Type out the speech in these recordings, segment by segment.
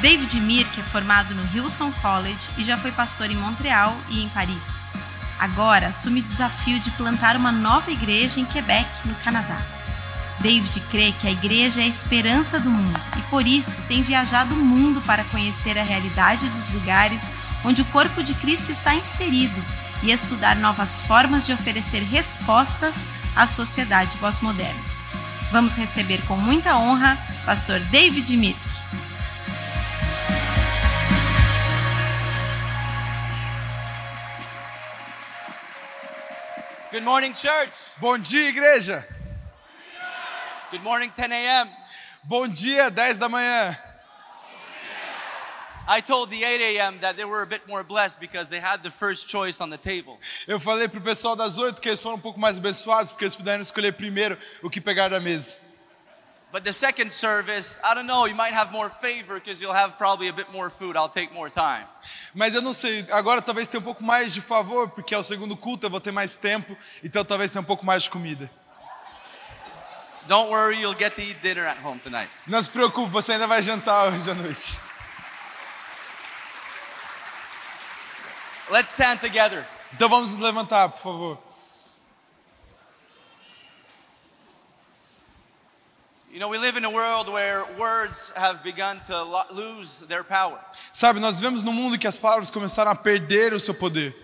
David Mirk é formado no Hillsong College e já foi pastor em Montreal e em Paris. Agora assume o desafio de plantar uma nova igreja em Quebec, no Canadá. David crê que a igreja é a esperança do mundo e por isso tem viajado o mundo para conhecer a realidade dos lugares onde o corpo de Cristo está inserido e estudar novas formas de oferecer respostas à sociedade pós-moderna. Vamos receber com muita honra pastor David Mirk. Good morning, church. Bom dia, igreja. Good morning, 10 a.m. Bom dia, 10 da manhã. I told the 8 a.m. that they were a bit more blessed because they had the first choice on the table. Eu falei pro pessoal das 8 que eles foram um pouco mais abençoados porque eles puderam escolher primeiro o que pegar da mesa. But the second service, I don't know, you might have more favor because you'll have probably a bit more food. I'll take more time. Mas eu não sei, agora talvez tenha um pouco mais de favor, porque é o segundo culto, eu vou ter mais tempo, então talvez tenha um pouco mais de comida. Don't worry, you'll get to eat dinner at home tonight. Não se preocupe, você ainda vai jantar hoje à noite. Let's stand together. Então vamos nos levantar, por favor. You know, we live in a world where words have begun to lo- lose their power. Sabe, nós vivemos num mundo que as palavras começaram a perder o seu poder.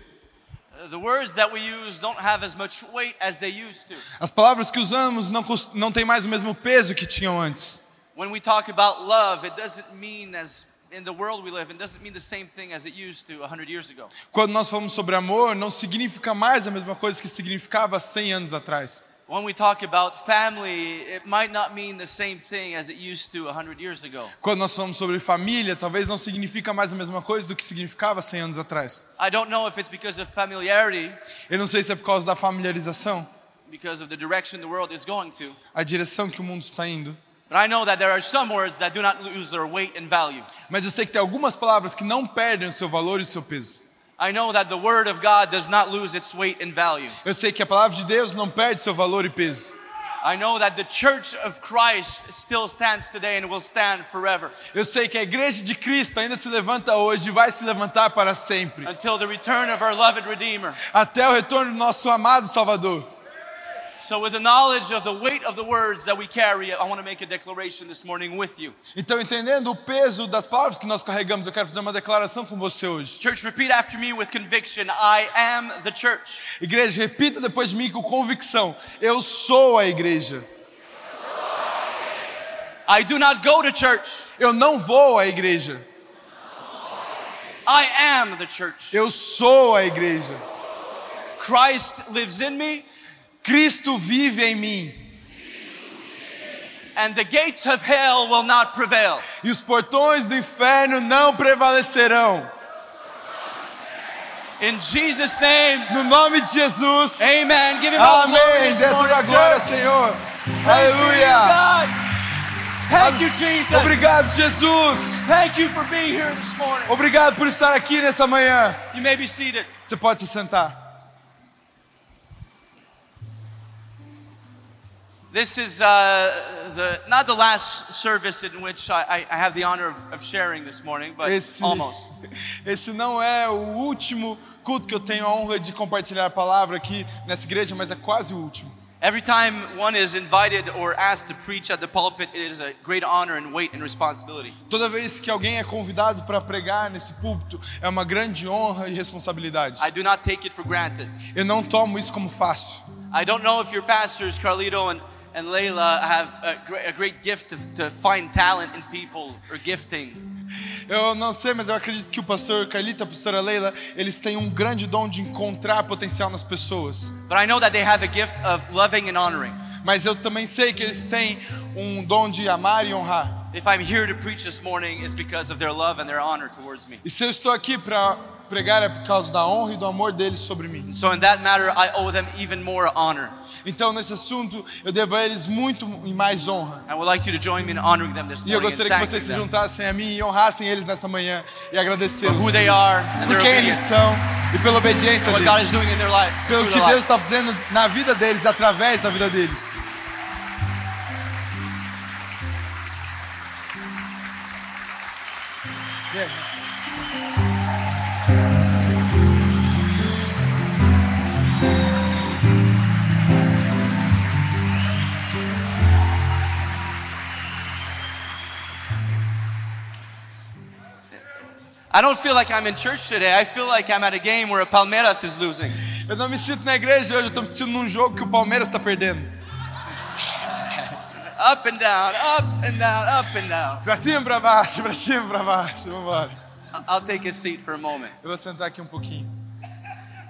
The words that we use don't have as much weight as they used to. As palavras que usamos não, não têm mais o mesmo peso que tinham antes. When we talk about love, it doesn't mean as in the world we live in doesn't mean the same thing as it used to 100 years ago. Quando nós falamos sobre amor, não significa mais a mesma coisa que significava 100 anos atrás. When we talk about family, it might not mean the same thing as it used to 100 years ago. Quando nós falamos sobre família, talvez não significa mais a mesma coisa do que significava 100 anos atrás. I don't know if it's because of familiarity, Eu não sei se é por causa da familiarização, because of the direction the world is going to, a direção que o mundo está indo, but I know that there are some words that do not lose their weight and value. mas eu sei que tem algumas palavras que não perdem o seu valor e o seu peso. I know that the word of God does not lose its weight and value. Eu sei que a palavra de Deus não perde seu valor e peso. I know that the church of Christ still stands today and will stand forever Eu sei que a igreja de Cristo ainda se levanta hoje e vai se levantar para sempre, until the return of our loved Redeemer. até o retorno do nosso amado Salvador. So, with the knowledge of the weight of the words that we carry, I want to make a declaration this morning with you. Então, entendendo o peso das palavras que nós carregamos, eu quero fazer uma declaração com você hoje. Church, repeat after me with conviction I am the church. Igreja, repita depois de mim com convicção: Eu sou a igreja. I do not go to church, Eu não vou à igreja. I am the church. Eu sou a igreja. Christ lives in me, Cristo vive em mim. and the gates of hell will not prevail. E os portões do inferno não prevalecerão. In Jesus' name, No nome de Jesus. amen. Give him all Amém. Dê toda a glória. Senhor. Aleluia. Thank you, Jesus. Obrigado, Jesus. Thank you for being here this morning. Obrigado por estar aqui nessa manhã. You may be seated. Você pode se sentar. This is uh, the not the last service in which I, I, have the honor of, of sharing this morning, but Esse, almost. esse não é o último culto que eu tenho a honra de compartilhar a palavra aqui nessa igreja, mas é quase o último. Every time one is invited or asked to preach at the pulpit, it is a great honor and weight and responsibility. Toda vez que alguém é convidado para pregar nesse púlpito, é uma grande honra e responsabilidade. I do not take it for granted. Eu não tomo isso como fácil. I don't know if your pastors, Carlito and, and Layla, have a great, a great gift to, to find talent in people or gifting. Eu não sei, mas eu acredito que o pastor Carlita, a pastora Leila, eles têm um grande dom de encontrar potencial nas pessoas. Mas eu também sei que eles têm um dom de amar e honrar. E se eu estou aqui para pregar é por causa da honra e do amor deles sobre mim. So, in that matter, I owe them even more honor. Então, nesse assunto, eu devo a eles muito e mais honra. Like E eu gostaria que vocês se juntassem a mim e honrassem eles nessa manhã e agradecê-los por quem eles são e pela obediência what God is deles. doing in their life. Pelo que Deus está fazendo na vida deles, através da vida deles. Yeah. I don't feel like I'm in church today. I feel like I'm at a game where Palmeiras is losing. Eu não me sinto na igreja hoje, eu tô me sentindo num jogo que o Palmeiras está perdendo. Up and down, up and down, up and down. Pra cima, pra baixo, pra cima, pra baixo. Vambora. I- I'll take a seat for a moment. Eu vou sentar aqui um pouquinho.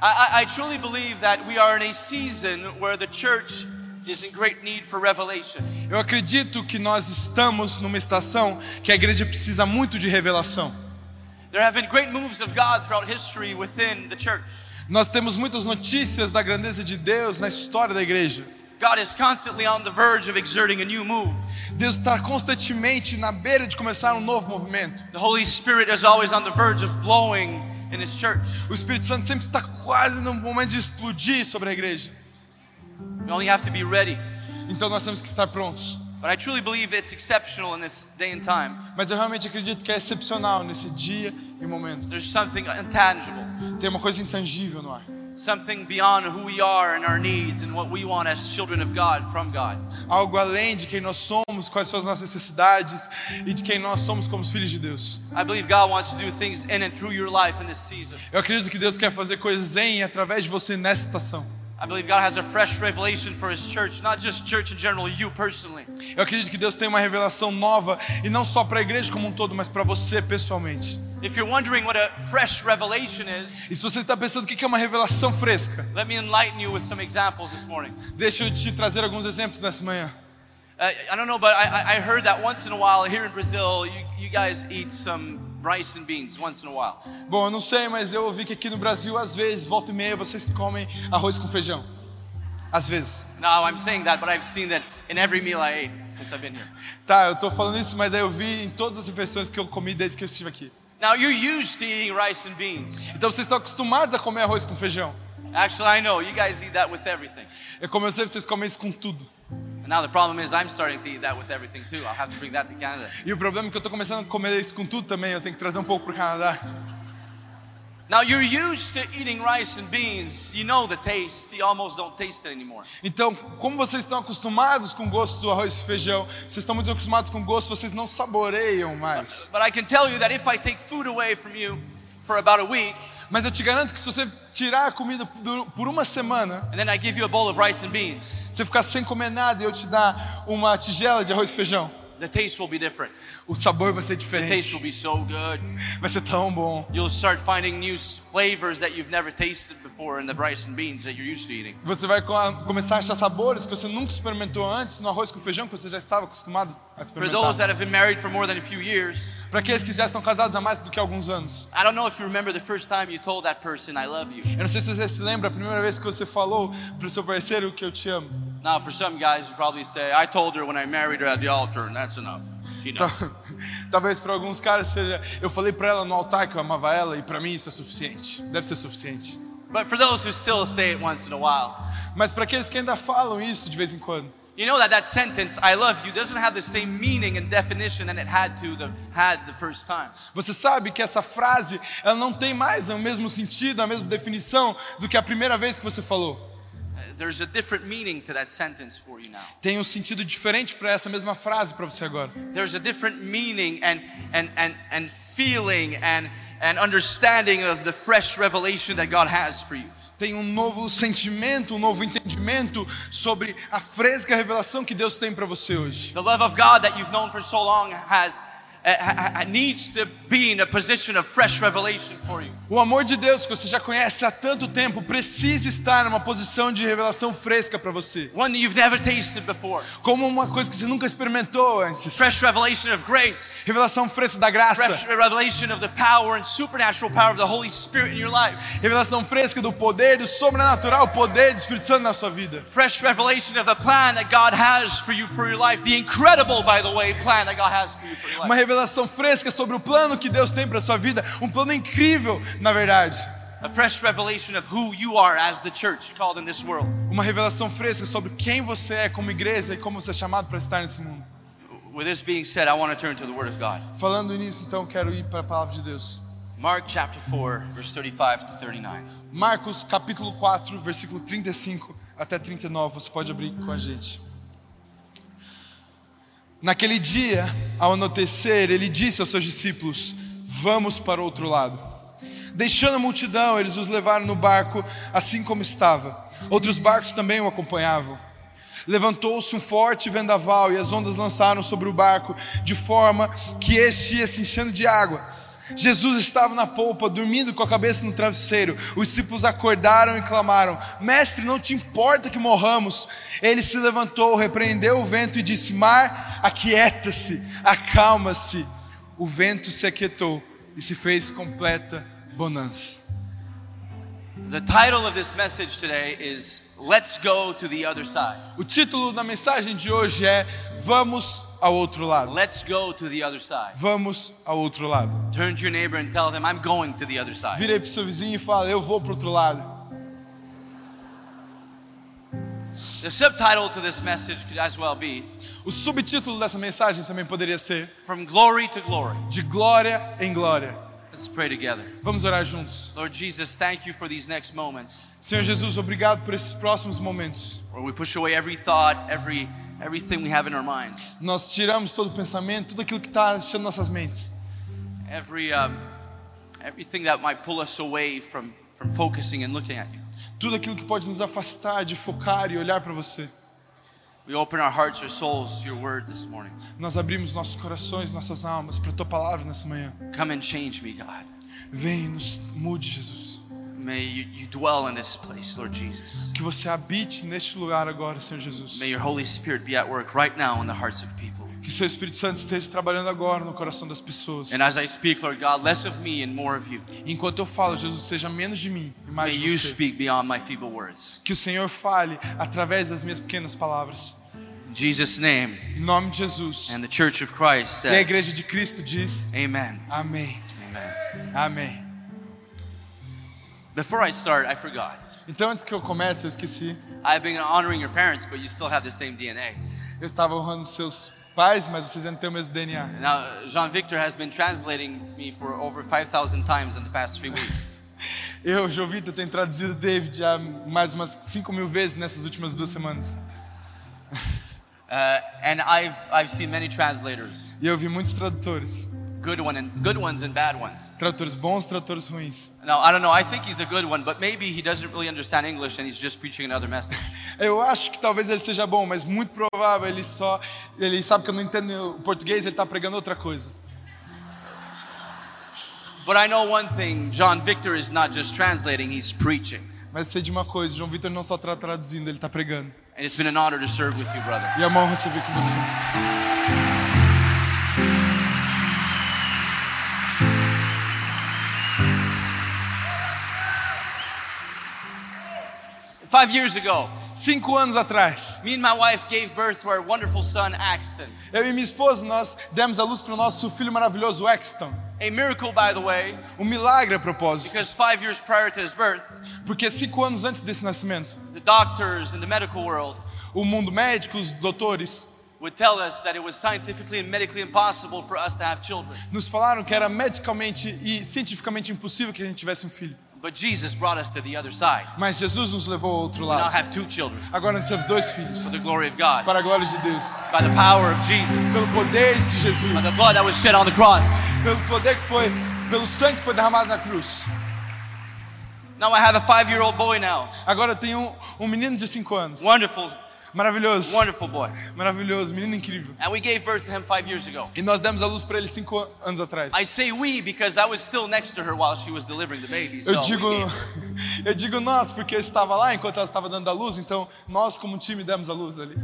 I, I truly believe that we are in a season where the church is in great need for revelation. Eu acredito que nós estamos numa estação que a igreja precisa muito de revelação. Nós temos muitas notícias da grandeza de Deus na história da igreja. God is constantly on the verge of exerting a new move. Deus está constantemente na beira de começar um novo movimento. The Holy Spirit is always on the verge of blowing in His church. O Espírito Santo sempre está quase no momento de explodir sobre a igreja. We only have to be ready. Então nós temos que estar prontos. But I truly believe it's exceptional in this day and time. Mas eu realmente acredito que é excepcional nesse dia e momento. There's something intangible, Tem uma coisa intangível no ar. something beyond who we are and our needs and what we want as children of God from God. Algo além de quem nós somos, quais são as nossas necessidades e de quem nós somos como os filhos de Deus. I believe God wants to do things in and through your life in this season. Eu acredito que Deus quer fazer coisas em e através de você nessa estação. I believe God has a fresh revelation for His church, not just church in general, you personally. Eu acredito que Deus tem uma revelação nova e não só para a igreja como um todo, mas para você pessoalmente. If you're wondering what a fresh revelation is, E se você está pensando o que é uma revelação fresca, let me enlighten you with some examples this morning. deixa eu te trazer alguns exemplos nessa manhã. Uh, I don't know, but I, I heard that once in a while here in Brazil, you, you guys eat some rice and beans once in a while. Bom, eu não sei, mas eu ouvi que aqui no Brasil, às vezes, volta e meia, vocês comem arroz com feijão. Às vezes. Now I'm saying that, but I've seen that in every meal I ate since I've been here. Tá, eu tô falando isso, mas aí eu vi em todas as refeições que eu comi desde que eu estive aqui. Now you're used to eating rice and beans. Então vocês estão acostumados a comer arroz com feijão. Actually, I know you guys eat that with everything. Eu sei, vocês comem isso com tudo. E o problema é que eu tô começando a comer isso com tudo também, eu tenho que trazer um pouco pro Canadá. Now you're used to eating rice and beans. You know the taste. You almost don't taste it anymore. Então, como vocês estão acostumados com o gosto do arroz e feijão, vocês estão muito acostumados com o gosto, vocês não saboreiam mais. But I can tell you that if I take food away from you for about a week, Mas eu te garanto que se você tirar a comida por- uma semana, você ficar sem comer nada e eu te dar uma tigela de arroz e feijão, the taste will be different. o sabor vai ser The taste will diferente. be so good. Vai ser tão bom. You'll start finding new flavors that you've never tasted before in the rice and beans that you're used to eating. Você vai co- começar a achar sabores que você nunca experimentou antes no arroz com feijão que você já estava acostumado a For those experimentar. that have been married for more than a few years, Para aqueles que já estão casados há mais do que alguns anos. I don't know if you remember the first time you told that person, I love you. Eu não sei se você se lembra a primeira vez que você falou pro seu parceiro que eu te amo. Now, for some guys, you probably say, I told her when I married her at the altar, and that's enough. She knows. Tal- Talvez para alguns caras seja, eu falei para ela no altar que eu amava ela e para mim isso é suficiente. Deve ser suficiente. But for those who still say it once in a while, Mas para aqueles que ainda falam isso de vez em quando, you know that that sentence, I love you, doesn't have the same meaning and definition that it had to the, had the first time. você sabe que essa frase, ela não tem mais o mesmo sentido, a mesma definição do que a primeira vez que você falou. There's a different meaning to that sentence for you now. Tem um sentido diferente para essa mesma frase para você agora. There's a different meaning and, and, and, and feeling and, and understanding of the fresh revelation that God has for you. Tem um novo sentimento, um novo entendimento sobre a fresca revelação que Deus tem para você hoje. The love of God that you've known for so long has ha- ha- needs to be in a position of fresh revelation for you. O amor de Deus que você já conhece há tanto tempo precisa estar numa posição de revelação fresca para você. One that you've never tasted before. Como uma coisa que você nunca experimentou antes. Fresh revelation of grace. Revelação fresca da graça. Fresh revelation of the power and supernatural power of the Holy Spirit in your life. Revelação fresca do poder, do sobrenatural poder do Espírito Santo na sua vida. Fresh revelation of the plan that God has for you for your life. The incredible, by the way, plan that God has for you for your life. Revelação fresca sobre o plano que Deus tem para sua vida. Um plano incrível, na verdade. A fresh revelation of who you are as the church called in this world. Uma revelação fresca sobre quem você é como igreja e como você é chamado para estar nesse mundo. With this being said, I want to turn to the Word of God. Falando nisso, então, quero ir para a palavra de Deus. Mark chapter 4, verse 35 to 39. Marcos capítulo 4, versículo 35 até 39. Você pode abrir com a gente. Naquele dia, ao anoitecer, ele disse aos seus discípulos: Vamos para o outro lado. Deixando a multidão, eles os levaram no barco assim como estava. Outros barcos também o acompanhavam. Levantou-se um forte vendaval e as ondas lançaram sobre o barco, de forma que este ia se enchendo de água. Jesus estava na polpa, dormindo com a cabeça no travesseiro. Os discípulos acordaram e clamaram: Mestre, não te importa que morramos? Ele se levantou, repreendeu o vento e disse: Mar, aquieta-se, acalma-se. O vento se aquietou e se fez completa bonança. The title of this message today is Let's Go to the Other Side. O título da mensagem de hoje é Vamos ao outro lado. Let's go to the other side. Vamos ao outro lado. Turn to your neighbor and tell them, I'm going to the other side. Vira aí pro seu vizinho e fala: Eu vou pro outro lado. The subtitle to this message could as well be O subtítulo dessa mensagem também poderia ser From Glory to Glory. De glória em glória. Let's pray together. Vamos orar juntos. Lord Jesus, thank you for these next moments Senhor Jesus, obrigado por esses próximos momentos. where we push away every thought, every everything we have in our minds, Nós tiramos todo o pensamento, tudo aquilo que está enchendo nossas mentes. every um, everything that might pull us away from from focusing and looking at you. Tudo aquilo que pode nos afastar de focar e olhar para você. We open our hearts, our souls your word this morning. Nós abrimos nossos corações, nossas almas para tua palavra nessa manhã. Come and change me, God. Vem e nos mude, Jesus. May you, you dwell in this place, Lord Jesus. Que você habite neste lugar agora, Senhor Jesus. May your Holy Spirit be at work right now in the hearts of people. Que seu Espírito Santo esteja trabalhando agora no coração das pessoas. And as I speak, Lord God, less of me and more of you. Enquanto eu falo, Jesus, seja menos de mim e mais May de you você. speak beyond my feeble words. Que o Senhor fale através das minhas pequenas palavras. In Jesus' name. Em nome de Jesus. And the Church of Christ E a says, igreja de Cristo diz: Amen. Amém. Amen. Amém. Before I start, I forgot. Então, antes que eu comece, eu esqueci. I've been honoring your parents, but you still have the same DNA. Eu estava honrando seus pais, mas vocês ainda têm o mesmo DNA. Now, Jean Victor has been translating me for over 5,000 times in the past three weeks. Eu, Jovita, tenho traduzido David já mais umas 5 mil vezes nessas últimas duas semanas. Uh, and I've, I've seen many translators, E eu vi muitos tradutores. Good, one and, good ones and bad ones. Tradutores bons, tradutores ruins. Now, I don't know, I think he's a good one, but maybe he doesn't really understand English and he's just preaching another message. Eu acho que talvez ele seja bom, mas muito provável ele só. Ele sabe que eu não entendo o português, ele está pregando outra coisa. But I know one thing John Victor is not just translating, he's preaching. Mas sei de uma coisa: João Vitor não só está traduzindo, ele está pregando. And it's been an honor to serve with you, brother. E é uma honra servir com você. Five years ago, Cinco anos atrás, me and my wife gave birth to our wonderful son, Axton. eu e minha esposa nós demos a luz para o nosso filho maravilhoso Exton. A miracle, by the way, Um milagre a propósito, because five years prior to his birth, porque cinco anos antes desse nascimento, the doctors in the medical world o mundo médico, os doutores, would tell us that it was scientifically and medically impossible for us to have children. nos falaram que era medicamente e cientificamente impossível que a gente tivesse um filho. But Jesus brought us to the other side. Mas Jesus nos levou ao outro lado. have two children Agora nós temos dois filhos, for the glory of God, para a glória de Deus, by the power of Jesus, pelo poder de Jesus, by the blood that was shed on the cross. pelo poder que foi, pelo sangue que foi derramado na cruz. Now I have a five year old boy now. Agora tenho um, um menino de cinco anos, Wonderful, maravilhoso, wonderful boy. maravilhoso, menino incrível. And we gave birth to him five years ago. E nós demos a luz para ele cinco anos atrás. I say we because I was still next to her while she was delivering the baby. So Eu digo, eu digo nós porque eu estava lá enquanto ela estava dando a luz, então nós como time demos a luz ali.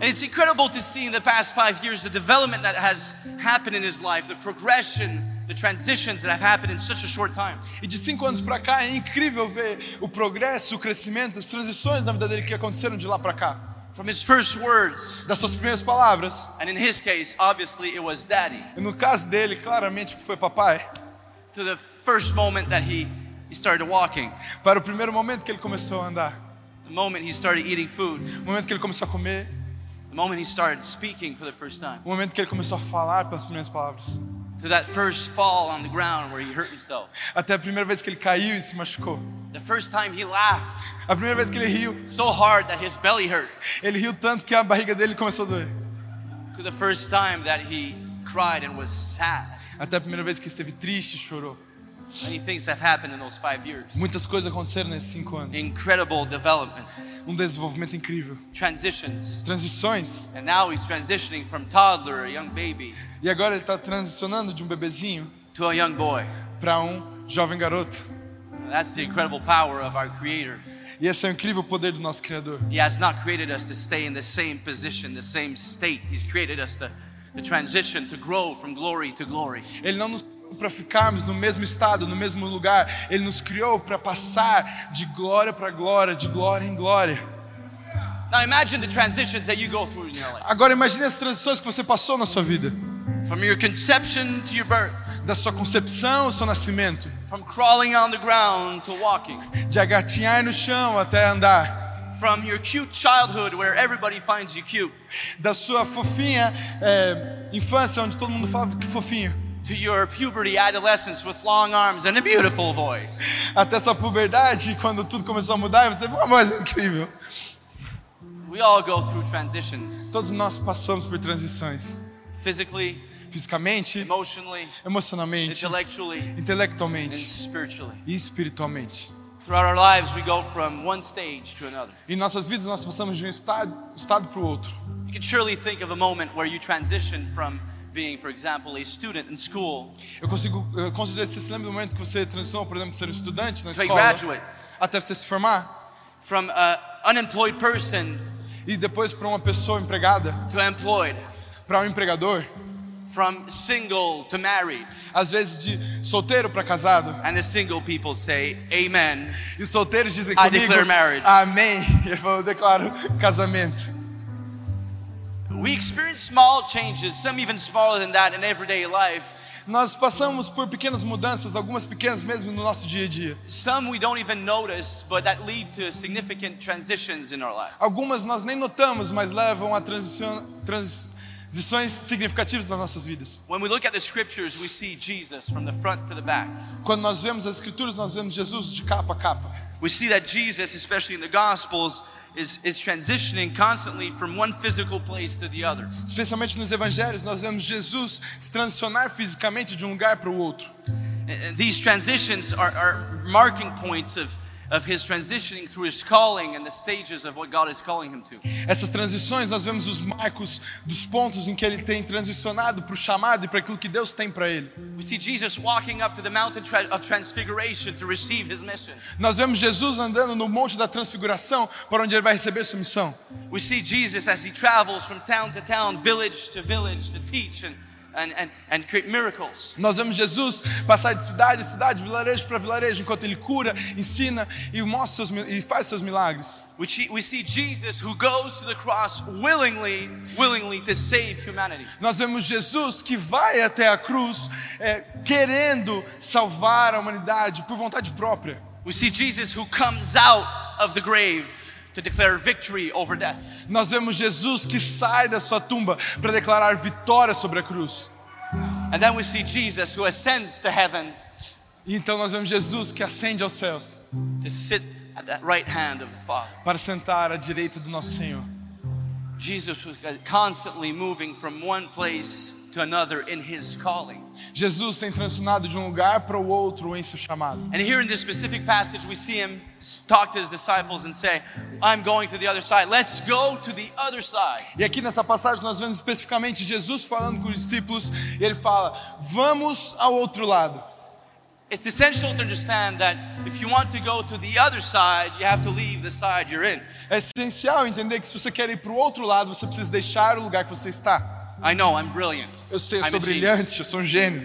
And it's incredible to see in the past five years the development that has happened in his life, the progression, the transitions that have happened in such a short time. E de cinco anos para cá é incrível ver o progresso, o crescimento, as transições na vida dele que aconteceram de lá para cá. From his first words, Das suas primeiras palavras, and in his case, obviously it was daddy, e no caso dele, claramente que foi papai, to the first moment that he, he started walking, para o primeiro momento que ele começou a andar, the moment he started eating food, o momento que ele começou a comer, The moment he started speaking for the first time. O momento que ele começou a falar pelas primeiras palavras. To that first fall on the ground where he hurt himself. Até a primeira vez que ele caiu e se machucou. The first time he laughed A primeira vez que ele riu, so hard that his belly hurt. ele riu tanto que a barriga dele começou a doer. To the first time that he cried and was sad. Até a primeira vez que esteve triste, chorou. Many things have happened in those five years. Muitas coisas aconteceram nesses cinco anos. Incredible development, Um desenvolvimento incrível. transitions. Transições. And now he's transitioning from toddler, a young baby, E agora ele está transicionando de um bebezinho to a young boy. para um jovem garoto. That's the incredible power of our Creator. E esse é o incrível poder do nosso Criador. He has not created us to stay in the same position, the same state. He's created us to, transition, to grow from glory to glory. Ele não nos para ficarmos no mesmo estado, no mesmo lugar. Ele nos criou para passar de glória para glória, de glória em glória. Now imagine the transitions that you go through in your life. Agora imagine as transições que você passou na sua vida. From your conception to your birth, Da sua concepção ao seu nascimento. from crawling on the ground to walking, De agatinhar no chão até andar. from your cute childhood where everybody finds you cute, Da sua fofinha é, infância, onde todo mundo falava que fofinho. To your puberty, adolescence with long arms and a beautiful voice. Até sua puberdade, quando tudo começou a mudar, você teve uma voz incrível. We all go through transitions Todos nós passamos por transições. physically, Fisicamente, emotionally, emocionalmente, intellectually, and intelectualmente spiritually. e espiritualmente. Throughout our lives, we go from one stage to another. Em nossas vidas, nós passamos de um estado, estado para o outro. You can surely think of a moment where you transitioned from being, for example, a student in school Eu consigo, eu certeza, você se lembra do momento que você transicionou, por exemplo, de ser um estudante na to escola, graduate, até você se formar, from an unemployed person e depois para uma pessoa empregada, to employed, para um empregador, from single to married. às vezes de solteiro para casado. And the single people say, Amen. E os solteiros dizem I comigo, declare marriage. amém. Eu declaro casamento. We experience small changes, some even smaller than that, in everyday life. Nós passamos por pequenas mudanças, algumas pequenas mesmo no nosso dia a dia. Some we don't even notice, but that lead to significant transitions in our life. Algumas nós nem notamos, mas levam a transições significativas nas nossas vidas. When we look at the scriptures, we see Jesus from the front to the back. Quando nós vemos as escrituras, nós vemos Jesus de capa a capa. We see that Jesus, especially in the Gospels, is, is transitioning constantly from one physical place to the other. Especialmente nos evangelhos, nós vemos Jesus se transicionar fisicamente de um lugar para o outro. And- these transitions are, are marking points of, of his transitioning through his calling and the stages of what God is calling him to. Essas transições, nós vemos os marcos dos pontos em que ele tem transicionado para o chamado e para aquilo que Deus tem para ele. We see Jesus walking up to the mountain of transfiguration to receive his mission. Nós vemos Jesus andando no monte da transfiguração para onde ele vai receber sua missão. We see Jesus as he travels from town to town, village to village to teach and, and, and, and create miracles. Nós vemos Jesus passar de cidade a cidade, vilarejo para vilarejo, enquanto ele cura, ensina e mostra seus, e faz seus milagres. We see, we see Jesus who goes to the cross willingly, willingly to save humanity. Nós vemos Jesus que vai até a cruz é, querendo salvar a humanidade por vontade própria. We see Jesus who comes out of the grave to declare victory over death. Nós vemos Jesus que sai da sua tumba para declarar vitória sobre a cruz. And then we see Jesus who ascends to heaven E então nós vemos Jesus que ascende aos céus to sit at the right hand of the Father. para sentar à direita do nosso Senhor. Jesus was constantly moving from one place to another in his calling. Jesus tem transicionado de um lugar para o outro em seu chamado. And here in this specific passage, we see him talk to his disciples and say, I'm going to the other side. Let's go to the other side. E aqui nessa passagem nós vemos especificamente Jesus falando com os discípulos e ele fala: "Vamos ao outro lado". It's essential to understand that if you want to go to the other side, you have to leave the side you're in. É essencial entender que se você quer ir para o outro lado, você precisa deixar o lugar que você está. I know I'm brilliant. Eu sei, eu sou brilhante, eu sou um gênio.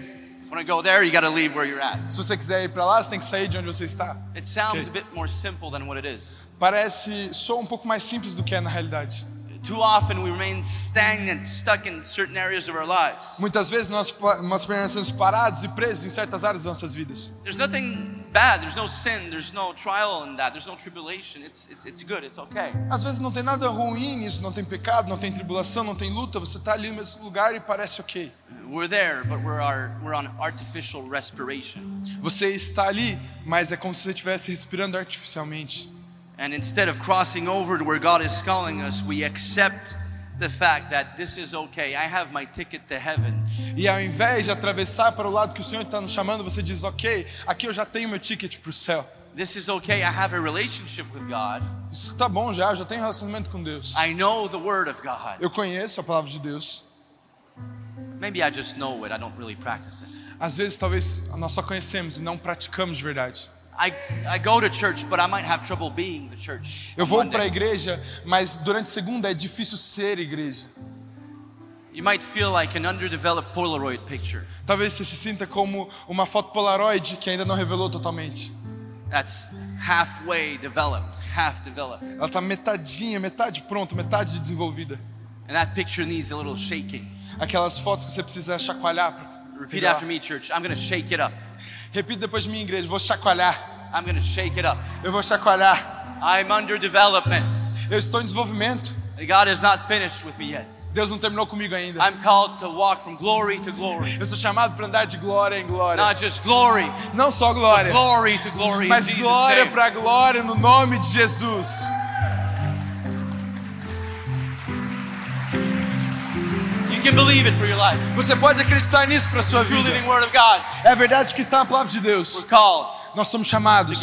Want to go there, you got to leave where you're at. Se você quiser ir para lá, você tem que sair de onde você está. It sounds Okay. a bit more simple than what it is. Parece só um pouco mais simples do que é na realidade. Too often we remain stagnant, stuck in certain areas of our lives. Muitas vezes nós, nós permanecemos parados e presos em certas áreas das nossas vidas. There's nothing bad. There's no sin. There's no trial in that. There's no tribulation. It's, it's, it's good. It's okay. Às vezes não tem nada ruim nisso, não tem pecado, não tem tribulação, não tem luta. Você está ali no mesmo lugar e parece ok. We're there, but we're, our, we're on artificial respiration. Você está ali, mas é como se você estivesse respirando artificialmente. And instead of crossing over to where God is calling us, we accept the fact that this is okay. I have my ticket to heaven. E ao invés de atravessar para o lado que o Senhor está nos chamando, você diz: Ok, aqui eu já tenho meu ticket para o céu. This is okay. I have a relationship with God. Isso está bom já, eu já tenho relacionamento com Deus. I know the Word of God. Eu conheço a palavra de Deus. Maybe I just know it. I don't really practice it. Às vezes, talvez nós só conhecemos e não praticamos de verdade. I, I go to church, but I might have trouble being the church. Eu vou para a igreja, mas durante segunda é difícil ser igreja. You might feel like an underdeveloped Polaroid picture. Talvez você se sinta como uma foto Polaroid que ainda não revelou totalmente. That's halfway developed, half developed. Ela está metadinha, metade pronta, metade desenvolvida. And that picture needs a little shaking. Aquelas fotos que você precisa chacoalhar. Repeat after me, church. I'm going to shake it up. Repita depois de mim, igreja. Vou chacoalhar. I'm going to shake it up. Eu vou chacoalhar. I'm under development. Eu estou em desenvolvimento. God is not finished with me yet. Deus não terminou comigo ainda. I'm called to walk from glory to glory. Eu sou chamado para andar de glória em glória. Not just glory, Não só glória, glory to glory mas glória para glória no nome de Jesus. You can believe it for your life. Você pode acreditar nisso para sua vida. É verdade que está na palavra de Deus. Nós somos chamados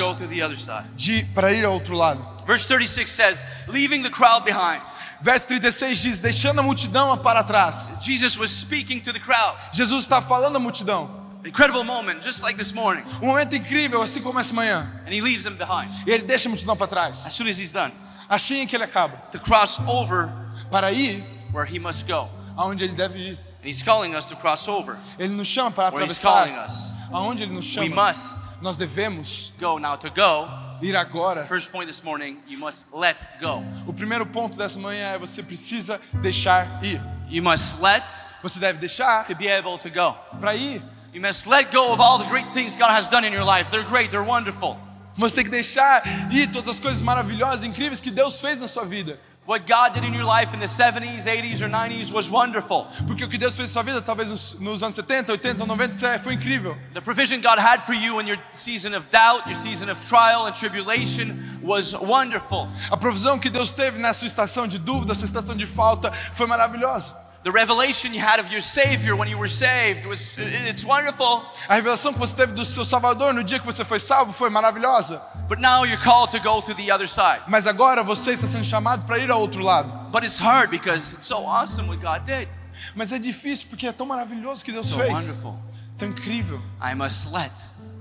de para ir ao outro lado. Verse 36 says, leaving the crowd behind. Verso 36 diz: deixando a multidão para trás. Jesus was speaking to the crowd. Jesus está falando à multidão. Incredible moment, just like this morning. Um momento incrível, assim como essa manhã. And he leaves them behind. E ele deixa a multidão para trás. As soon as he's done, Assim que ele acaba. to cross over Para ir where he must go. aonde ele deve ir. And he's calling us to cross over Ele nos chama para where he's calling atravessar. us. Aonde ele nos We chama. must Nós devemos go. Now, to go, ir agora. first point this morning, you must let go. O primeiro ponto dessa manhã é você precisa deixar ir. You must let Você deve deixar to be able to go. para ir. You must let go of all the great things God has done in your life. They're great, they're wonderful. Você tem que deixar ir todas as coisas maravilhosas, incríveis que Deus fez na sua vida. What God did in your life in the 70s, 80s, or 90s was wonderful. Porque o que Deus fez na sua vida, talvez nos, nos anos 70, 80, 90, é, foi incrível. The provision God had for you in your season of doubt, your season of trial and tribulation was wonderful. A provisão que Deus teve na sua estação de dúvida, sua estação de falta, foi maravilhosa. The revelation you had of your Savior when you were saved was it's wonderful. A revelação que você teve do seu Salvador no dia que você foi salvo foi maravilhosa. But now you're called to go to the other side. Mas agora você está sendo chamado para ir ao outro lado. But it's hard because it's so awesome what God did. Mas é difícil porque é tão maravilhoso que Deus So fez. wonderful. Tão incrível. I must let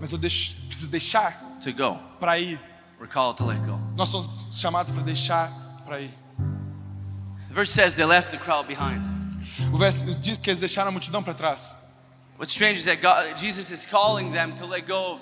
Mas eu deixo- preciso deixar to go. para ir. We're called to let go. Nós somos chamados para deixar para ir. The verse says they left the crowd behind. O verso diz que eles deixaram a multidão para trás. What's strange is that God, Jesus is calling them to let go of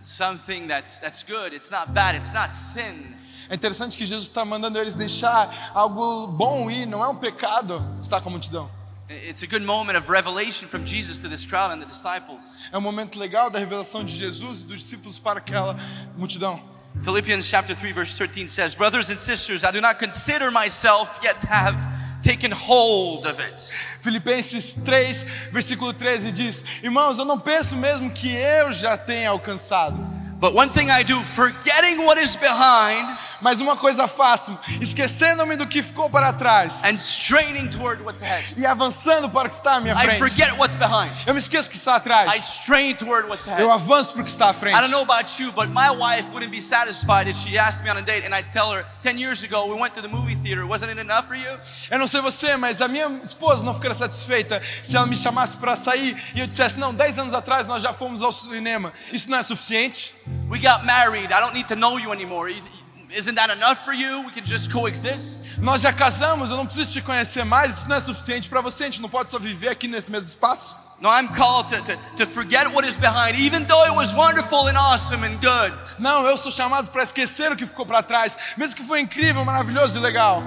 something that's, that's good. It's not bad. It's not sin. É interessante que Jesus está mandando eles deixar algo bom ir, não é um pecado estar com a multidão. It's a good moment of revelation from Jesus to this crowd and the disciples. É um momento legal da revelação de Jesus e dos discípulos para aquela multidão. Philippians chapter 3 verse 13 says, "Brothers and sisters, I do not consider myself yet to have taken hold of it." Filipenses 3, versículo 13 diz: Irmãos, eu não penso mesmo que eu já tenha alcançado. But one thing I do, forgetting what is behind Mas uma coisa faço, esquecendo-me do que ficou para trás and straining toward what's ahead. e avançando para o que está à minha I frente. forget what's behind. Eu me esqueço que está I atrás. strain toward what's ahead. Eu avanço para o que está à frente. I don't know about you, but my wife wouldn't be satisfied if she asked me on a date and I tell her, 10 years ago we went to the movie theater, wasn't it enough for you? Eu não sei você, mas a minha esposa não ficaria satisfeita se ela me chamasse para sair e eu dissesse: Não, 10 anos atrás nós já fomos ao cinema. Isso não é suficiente? We got married, I don't need to know you anymore. Is- Isn't that enough for you? We can just coexist. Nós já casamos, eu não preciso te conhecer mais. Isso não é suficiente para você. A gente não pode só viver aqui nesse mesmo espaço. No, I'm called to, to, to forget what is behind, even though it was wonderful and awesome and good. Não, eu sou chamado para esquecer o que ficou para trás, mesmo que foi incrível, maravilhoso e legal,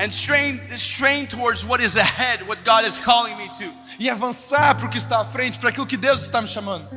And strain, strain towards what is ahead, what God is calling me to. e avançar para o que está à frente, para aquilo que Deus está me chamando.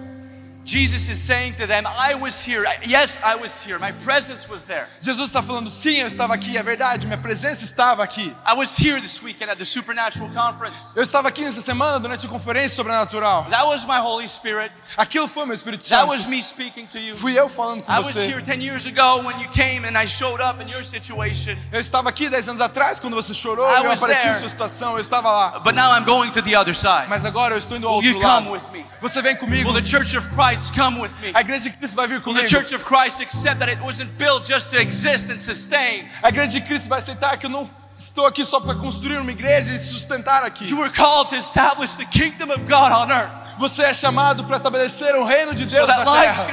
Jesus is saying to them, I was here. I- Yes, I was here. My presence was there. Jesus está falando, sim, eu estava aqui, é verdade, minha presença estava aqui. I was here this weekend at the Supernatural Conference. Eu estava aqui nessa semana durante a conferência sobrenatural. That was my Holy Spirit. Aquilo foi meu Espírito That Santo. was me speaking to you. Fui eu falando com I was você. here 10 years ago when you came and I showed up in your situation. Eu estava aqui 10 anos atrás quando você chorou I e eu was apareci there. em sua situação, eu estava lá. But now I'm going to the other side. Mas agora eu estou indo ao Will outro you come with me? Você vem comigo. Will the Church of Christ come with me? A igreja de Cristo vai vir comigo. the Church of Christ accept that it wasn't built just to exist and sustain? A igreja de Cristo vai aceitar que eu não estou aqui só para construir uma igreja e sustentar aqui. You were called to establish the kingdom of God on earth Você é chamado para estabelecer o reino de so Deus that na terra.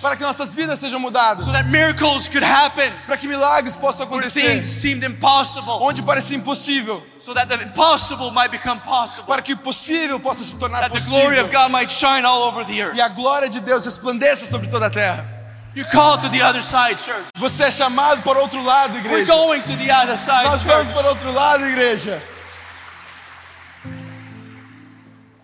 Para que nossas vidas sejam mudadas. so Para que milagres possam acontecer. Onde parecia impossível. so that the impossible might become possible, Para que o possível possa se tornar that the glory of possível. God might shine all over the earth. E a glória de Deus resplandeça sobre toda a terra. You're called to the other side, church. Você é chamado para outro lado, We're igreja. going to the other side, Nós vamos para outro lado, igreja.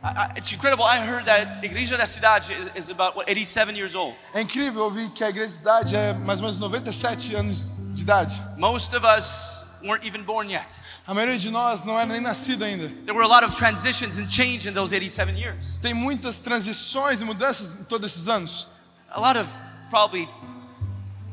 I- It's incredible. I heard that Igreja da Cidade is, is about what 87 years old. É incrível ouvir que a igreja de idade é mais ou menos 97 anos de idade. Most of us weren't even born yet. A maioria de nós não era nem nascido ainda. There were a lot of transitions and change in those 87 years. Tem muitas transições e mudanças em todos esses anos. A lot of probably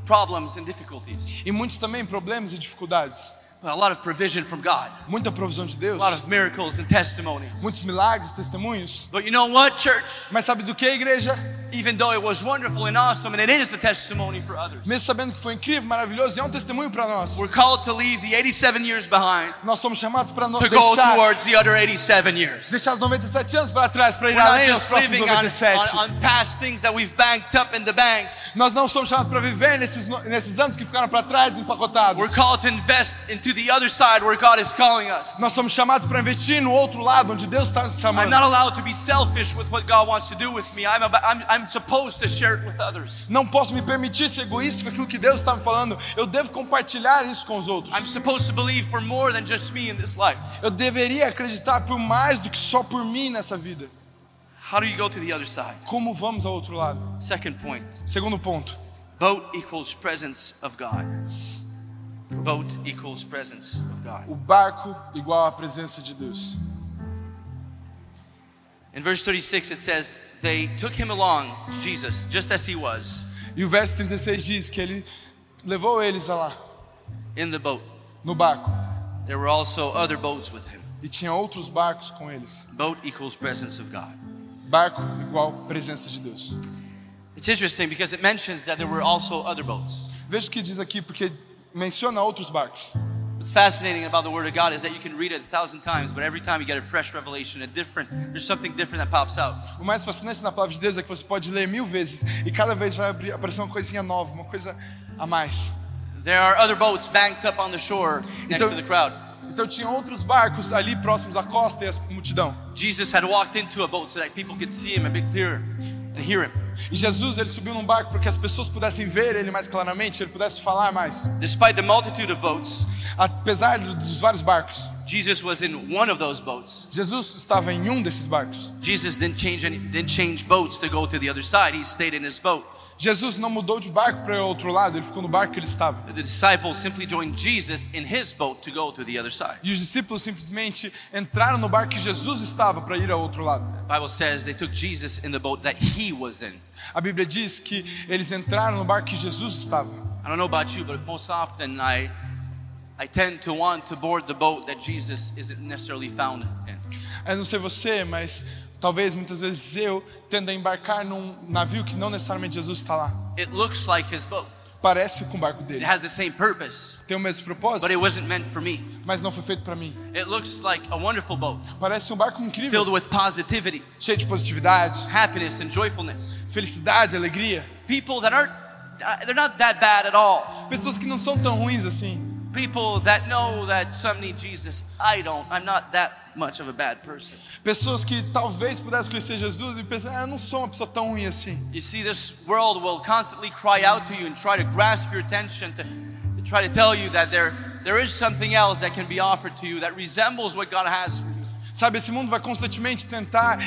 problems and difficulties. E muitos também problemas e dificuldades. A lot of provision from God. Muita provisão de Deus. A lot of miracles and testimonies. Muitos milagres, testemunhos. But you know what, church? Mas sabe do que, igreja? Even though it was wonderful and awesome, and it is a testimony for others, Mesmo sabendo que foi incrível, maravilhoso, e é um testemunho para nós. we're called to leave the 87 years behind Nós somos chamados para no- to go towards the other 87 years. deixar os 97 anos para trás, para ir We're not além dos just próximos living on, on, on past things that we've banked up in the bank. Nós não somos chamados para viver nesses, nesses anos que ficaram para trás, empacotados. We're called to invest into the other side where God is calling us. Nós somos chamados para investir no outro lado, onde Deus está nos I'm not allowed to be selfish with what God wants to do with me. I'm, about, I'm, I'm supposed to share it with others. Não posso me permitir ser egoísta com aquilo que Deus está me falando. Eu devo compartilhar isso com os outros. I'm supposed to believe for more than just me in this life. Eu deveria acreditar por mais do que só por mim nessa vida. How do you go to the other side? Como vamos ao outro lado? Second point Segundo ponto. boat equals presence of God. Boat equals presence of God. O barco igual à presença de Deus. In verse 36, it says, They took him along, Jesus, just as he was, E o verso 36 diz que ele levou eles lá, in the boat. no barco. There were also other boats with him. E tinha outros barcos com eles. Boat equals presence of God. Barco igual presença de Deus. It's interesting because it mentions that there were also other boats. Veja o que diz aqui, porque menciona outros barcos. What's fascinating about the Word of God is that you can read it a thousand times, but every time you get a fresh revelation, a different, there's something different that pops out. O mais fascinante na palavra de Deus é que você pode ler mil vezes e cada vez vai aparecer uma coisinha nova, uma coisa a mais. There are other boats banked up on the shore next Então- to the crowd. Então tinha outros barcos ali próximos à costa e à multidão. Jesus had walked into a boat so that people could see him a bit clearer and hear him. E Jesus ele subiu num barco para que as pessoas pudessem ver ele mais claramente, ele pudesse falar mais. Despite the multitude of boats, Apesar dos vários barcos, Jesus was in one of those boats. Jesus estava em um desses barcos. Jesus didn't change any, didn't change boats to go to the other side. He stayed in his boat. Jesus não mudou de barco para o outro lado, ele ficou no barco que ele estava. The disciples simply joined Jesus in his boat to go to the other side. E os discípulos simplesmente entraram no barco que Jesus estava para ir ao outro lado. The Bible says they took Jesus in the boat that he was in. A Bíblia diz que eles entraram no barco que Jesus estava. I don't know about you, but most often I I tend to want to board the boat that Jesus isn't necessarily found in. Eu não sei você, mas talvez muitas vezes eu tendo a embarcar num navio que não necessariamente Jesus está lá. It looks like his boat. Parece com o barco It dele. has the same purpose, Tem o mesmo but it propósito, wasn't meant for me. mas não foi feito para mim. It looks like a wonderful boat, Parece um barco incrível, filled with positivity, cheio de positividade, happiness, and joyfulness. felicidade, alegria. People that aren't uh, they're not that bad at all. Pessoas que não são tão ruins assim. People that know that some need Jesus. I don't. I'm not that much of a bad person. Pessoas que talvez pudessem conhecer Jesus e pensar, ah, eu não sou uma pessoa tão ruim assim. You see, this world will constantly cry out to you and try to grasp your attention to, to try to tell you that there, there is something else that can be offered to you that resembles what God has for you. Sabe, esse mundo vai constantemente tentar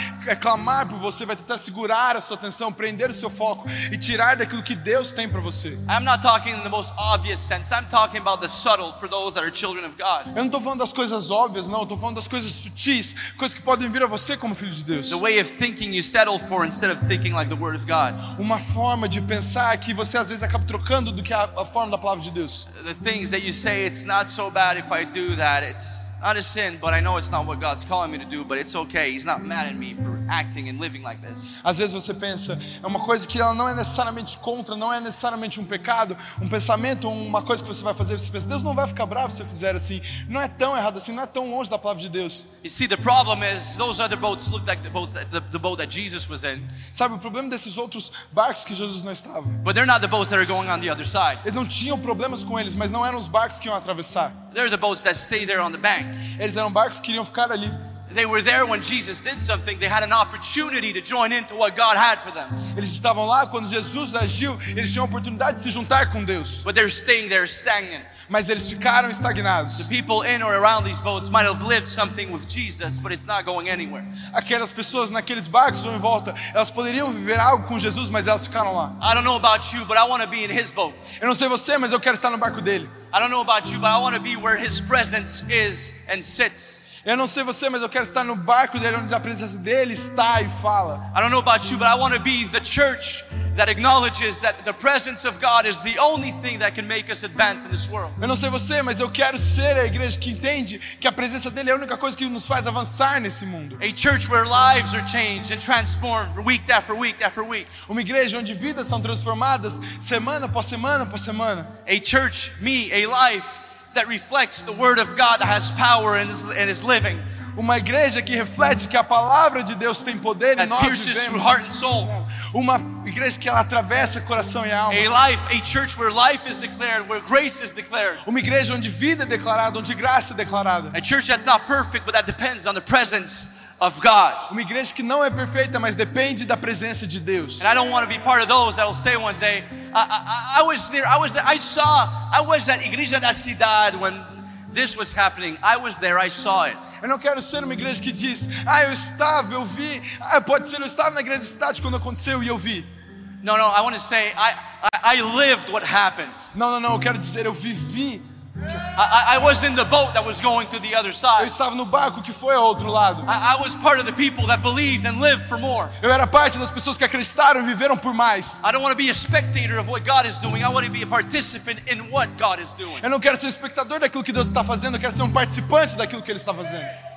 clamar por você, vai tentar segurar a sua atenção, prender o seu foco e tirar daquilo que Deus tem para você. I'm not talking in the most obvious sense. I'm talking about the subtle for those that are children of God. Eu não estou falando das coisas óbvias, não, estou falando das coisas sutis, coisas que podem vir a você como filho de Deus. The way of thinking you settle for instead of thinking like the Word of God. Uma forma de pensar que você às vezes acaba trocando do que a, a forma da palavra de Deus. The things that you say, it's not so bad if I do that. It's not a sin, but I know it's not what God's calling me to do, but it's okay. He's not mad at me for acting and living like this. Às vezes você pensa, é uma coisa que ela não é necessariamente contra, não é necessariamente um pecado, um pensamento, uma coisa que você vai fazer, você pensa, Deus não vai ficar bravo se eu fizer assim. Não é tão errado assim, não é tão longe da palavra de Deus. You see, the problem is those other boats look like the boats that, the, the boat that Jesus was in, Sabe, o problema desses outros barcos que Jesus não estava. but they're not the boats that are going on the other side. Eles não tinham problemas com eles, mas não eram os barcos que iam atravessar. They're the boats that stay there on the bank. Eles eram barcos que iriam ficar ali. They were there when Jesus did something. They had an opportunity to join into what God had for them. Eles estavam lá quando Jesus agiu, eles tinham a oportunidade de se juntar com Deus, But they're staying there stagnant. Mas eles ficaram estagnados. The people in or around these boats might have lived something with Jesus, but it's not going anywhere. Aquelas pessoas naqueles barcos ou em volta, elas poderiam viver algo com Jesus, mas elas ficaram lá. I don't know about you, but I want to be in his boat. Eu não sei você, mas eu quero estar no barco dele. I don't know about you, but I want to be where his presence is and sits. Eu não sei você, mas eu quero estar no barco dele, onde a presença dele está e fala. I don't know about you, but I want to be the church that acknowledges that the presence of God is the only thing that can make us advance in this world. Eu não sei você, mas eu quero ser a igreja que entende que a presença dele é a única coisa que nos faz avançar nesse mundo. A church where lives are changed and transformed week after week after week. Uma igreja onde vidas são transformadas semana após semana após semana. A church, me, a life that reflects the word of God that has power and is, and is living, Uma igreja que reflete que a palavra de Deus tem poder e nós vivemos. heart and soul. Uma igreja que ela atravessa coração e alma. A life, a church where life is declared, where grace is declared. Uma igreja onde vida é declarada, onde graça é declarada. A church that's not perfect, but that depends on the presence of God. Uma igreja que não é perfeita, mas depende da presença de Deus. And I don't want to be part of those that will say one day, I, I, I was there, I was there, I saw, I was at Igreja da Cidade when this was happening. I was there, I saw it. Eu não quero ser uma igreja que diz, ah, eu estava, eu vi. Ah, pode ser, eu estava na igreja da cidade quando aconteceu e eu vi. No, no, I want to say, I, I, I lived what happened. Não, não, não, eu quero dizer, eu vivi. I, I, was in the boat that was going to the other Eu side. estava no barco que foi ao outro lado. I, I was part of the people that believed and lived for more. Eu era parte das pessoas que acreditaram e viveram por mais. I don't want to be a spectator of what God is doing. I want to be a participant in what God is doing. Eu não quero ser um espectador daquilo que Deus está fazendo, eu quero ser um participante daquilo que Ele está fazendo.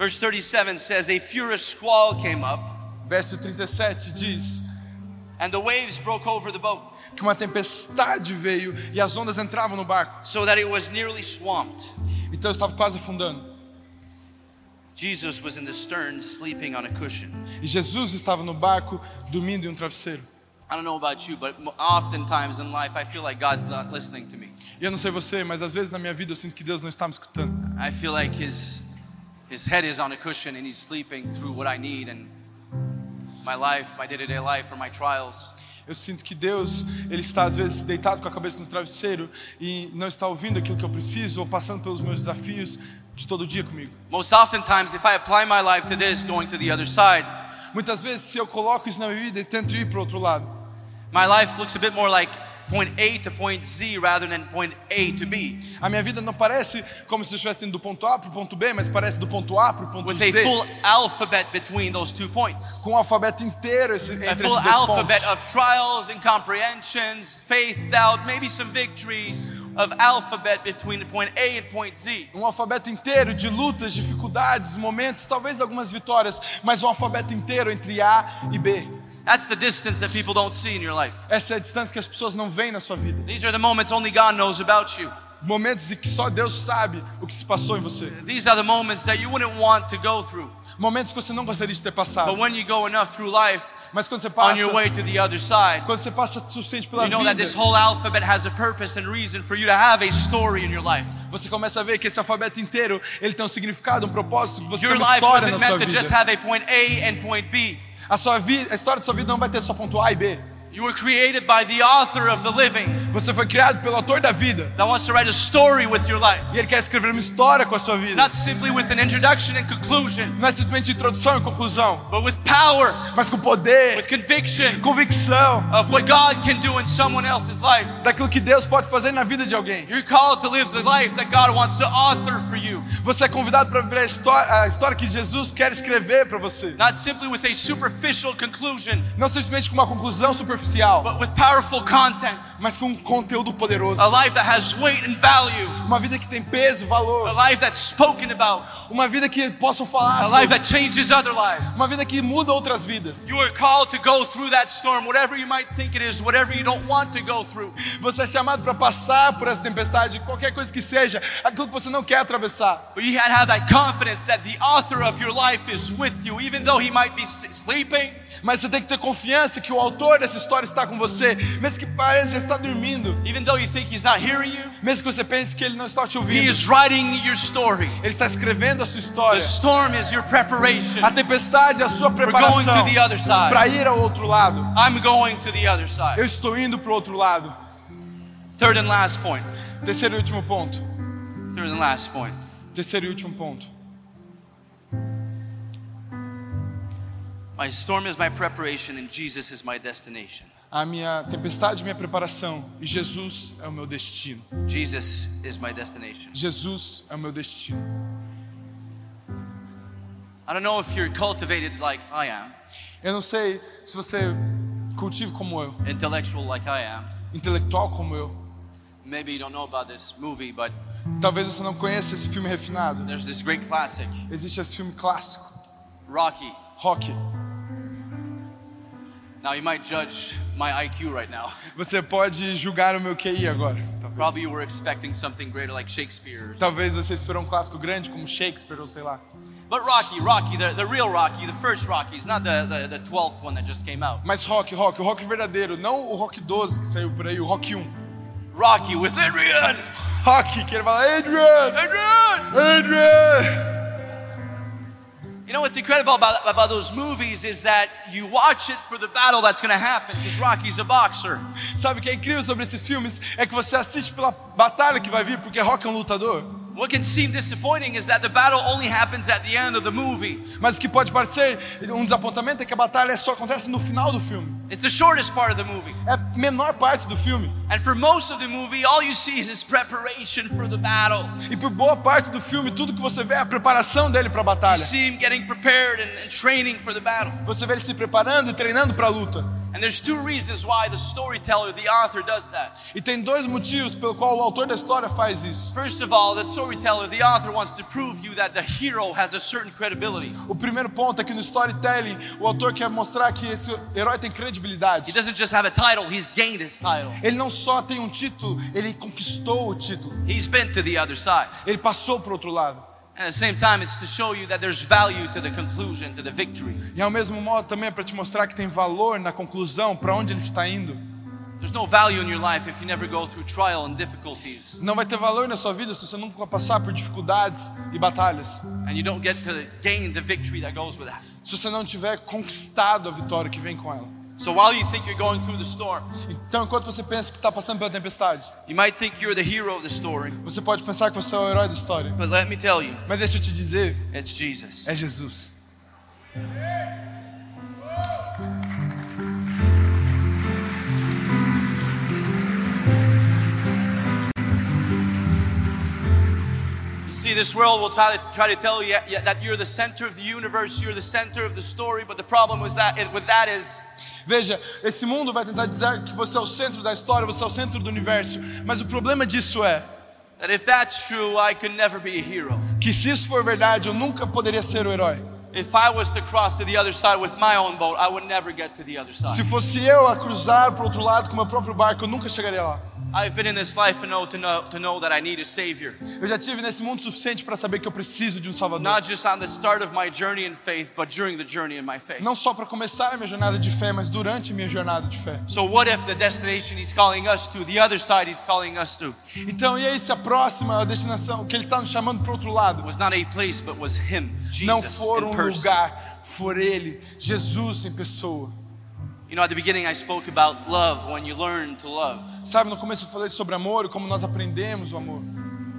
Verse 37 says, A furious squall came up, Verso 37 diz and the waves broke over the boat, que uma tempestade veio e as ondas entravam no barco. so that it was nearly swamped. Então estava quase afundando. Jesus was in the stern, sleeping on a cushion. E Jesus estava no barco, dormindo em um travesseiro. I don't know about you, but oftentimes in life, I feel like God's not listening to me. E eu não sei você, mas às vezes na minha vida eu sinto que Deus não está me escutando. I feel like His His head is on a cushion and He's sleeping through what I need and my life, my day-to-day life, or my trials. Eu sinto que Deus, Ele está às vezes deitado com a cabeça no travesseiro e não está ouvindo aquilo que eu preciso ou passando pelos meus desafios de todo dia comigo. Most oftentimes, if I apply my life to this, going to the other side, Muitas vezes, se eu coloco isso na minha vida e tento ir para o outro lado, my life looks a bit more like point A to point Z rather than point A to B, a minha vida não parece como se estivesse indo do ponto A para o ponto B, mas parece do ponto A para o ponto with Z, a full alphabet between those two points. com o alfabeto inteiro esse, A entre full esses dois alphabet pontos. of trials and comprehensions, faith, doubt, maybe some victories of alphabet between point A and point Z. Um alfabeto inteiro de lutas, dificuldades, momentos, talvez algumas vitórias, mas um alfabeto inteiro entre A e B. That's the distance that people don't see in your life. Essa é a distância que as pessoas não veem na sua vida. These are the moments only God knows about you. Momentos em que só Deus sabe o que se passou em você. These are the moments that you wouldn't want to go through. Momentos que você não gostaria de ter passado. But when you go enough through life, Mas quando você on passa, your way to the other side, quando você passa suficiente pela you know that this whole alphabet has a purpose and reason for you to have a story in your life. você começa a ver que esse alfabeto inteiro, ele tem um significado, um propósito, você Your tem uma life história wasn't na sua meant to just have a point A and point B. A, sua vida, a história da sua vida não vai ter só ponto A e B. You were created by the author of the living Você foi criado pelo autor da vida. that wants to write a story with your life. E ele quer escrever uma história com a sua vida. Not simply with an introduction and conclusion, Não é simplesmente introdução e conclusão, but with power, mas com poder, with conviction convicção of what God can do in someone else's life. daquilo que Deus pode fazer na vida de alguém. You're called to live the life that God wants to author for you. Você é convidado para viver a história, a história que Jesus quer escrever para você. Not simply with a superficial conclusion, Não simplesmente com uma conclusão superficial, but with powerful content. mas com um conteúdo poderoso. A life that has weight and value. Uma vida que tem peso, A valor. life that's spoken about. Uma vida que possam falar. A life that changes other lives. Uma vida que muda outras vidas. You are called to go through that storm, whatever you might think it is, whatever you don't want to go through. Você é chamado para passar por essa tempestade, qualquer coisa que seja, aquilo que você não quer atravessar. But you had to have that confidence that the author of your life is with you, even though he might be sleeping, Mas você tem que ter confiança que o autor dessa história está com você, mesmo que pareça está dormindo, even though you think he's not hearing you. mesmo que você pense que ele não está te He ouvindo. is writing your story. Ele está escrevendo a sua The história. storm is your preparation A tempestade é a sua preparação the para ir ao outro lado. I'm going to the other side. Eu estou indo para o outro lado. Third and last point. Terceiro e último ponto. Third and last point. Terceiro e último ponto. My storm is my preparation, and Jesus is my destination. A minha tempestade é minha preparação e Jesus é o meu destino. Jesus is my destination. Jesus é o meu destino. I don't know if you're cultivated like I am, Eu não sei se você cultiva como eu, intellectual like I am. intelectual como eu. Maybe you don't know about this movie, but Talvez você não conheça esse filme refinado. there's this great classic, Existe esse filme clássico, Rocky. Rock. Now you might judge my IQ right now. Você pode julgar o meu QI agora. Talvez. Probably you were expecting something greater like Shakespeare. Talvez você esperou um clássico grande como Shakespeare ou sei lá. But Rocky, Rocky, the, the real Rocky, the first Rocky, it's not the, the, the 12th one that just came out. Mas rock, rock, o rock verdadeiro, não o rock 12 que saiu por aí, o rock 1. Rocky with Adrian! Rock, que ele fala, Adrian! Adrian! Adrian! What's incredible about, about those movies is that you watch it for the battle that's going to happen because Rocky's a boxer. Sabe o que é incrível sobre esses filmes? É que você assiste pela batalha que vai vir, porque rock é um lutador. What can seem disappointing is that the battle only happens at the end of the movie. Mas o que pode parecer um desapontamento é que a batalha só acontece no final do filme. It's the shortest part of the movie. É a menor parte do filme. And for most of the movie, all you see is his preparation for the battle. E por boa parte do filme, tudo que você vê é a preparação dele para a You batalha. see him getting prepared and, and training for the battle. Você vê ele se preparando e treinando para a luta. And there's two reasons why the storyteller, the author, does that. E tem dois motivos pelo qual o autor da história faz isso. First of all, the storyteller, the author, wants to prove you that the hero has a certain credibility. O primeiro ponto é que no storytelling, o autor quer mostrar que esse herói tem He credibilidade. doesn't just have a title, he's gained his title. Ele não só tem um título, ele conquistou o título. He's been to the other side. Ele passou para o outro lado. And at the same time, it's to show you that there's value to the conclusion, to the victory. E ao mesmo modo também é para te mostrar que tem valor na conclusão, para onde ele está indo. There's no value in your life if you never go through trial and difficulties Não vai ter valor na sua vida se você nunca passar por dificuldades e batalhas. and you don't get to gain the victory that goes with that. Se você não tiver conquistado a vitória que vem com ela. So while you think you're going through the storm, Então, enquanto você pensa que está passando pela tempestade, you might think you're the hero of the story, você pode pensar que você é o herói da história. but let me tell you, Mas deixa eu te dizer, it's Jesus. é Jesus. You see, this world will try to, try to tell you that you're the center of the universe, you're the center of the story, but the problem with that, with that is Veja, esse mundo vai tentar dizer que você é o centro da história, você é o centro do universo. Mas o problema disso é that if that's true, I could never be a hero. que se isso for verdade, eu nunca poderia ser o herói. Se fosse eu a cruzar para o outro lado com meu próprio barco, eu nunca chegaria lá. I've been in this life enough to know, to know that I need a Savior. Eu já tive nesse mundo suficiente para saber que eu preciso de um Salvador. Not just on the start of my journey in faith, but during the journey in my faith. Não só para começar a minha jornada de fé, mas durante a minha jornada de fé. So, what if the destination He's calling us to, the other side He's calling us to, Então, e aí se a próxima destinação, que Ele está nos chamando para outro lado, was not a place, but was Him, não Jesus, for in um lugar, for Ele, Jesus em pessoa. You know, at the beginning, I spoke about love when you learn to love. Sabe, no começo eu falei sobre amor e como nós aprendemos o amor.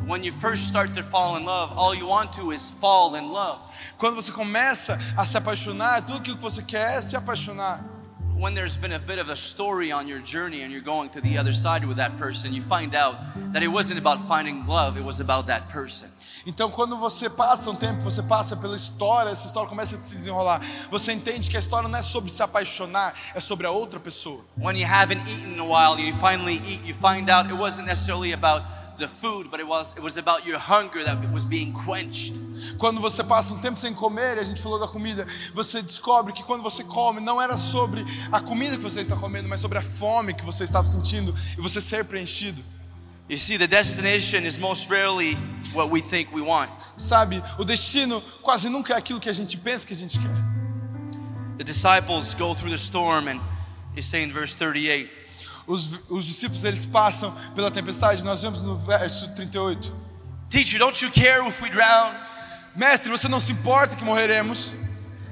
When you first start to fall in love, all you want to is fall in love. Quando você começa a se apaixonar, tudo aquilo que você quer é se apaixonar. When there's been a bit of a story on your journey and you're going to the other side with that person, you find out that it wasn't about finding love, it was about that person. Então, quando você passa um tempo, você passa pela história, essa história começa a se desenrolar. Você entende que a história não é sobre se apaixonar, é sobre a outra pessoa. When you haven't eaten in a while, you finally eat, you find out it wasn't necessarily about the food, but it was it was about your hunger that was being quenched. Quando você passa um tempo sem comer, e a gente falou da comida, você descobre que quando você come, não era sobre a comida que você está comendo, mas sobre a fome que você estava sentindo e você ser preenchido. You see, the destination is most rarely what we think we want. Sabe, o destino quase nunca é aquilo que a gente pensa que a gente quer. The disciples go through the storm, and he's saying in verse 38, Os, os discípulos eles passam pela tempestade, nós vemos no verso 38. Teacher, don't you care if we drown? Mestre, você não se importa que morreremos?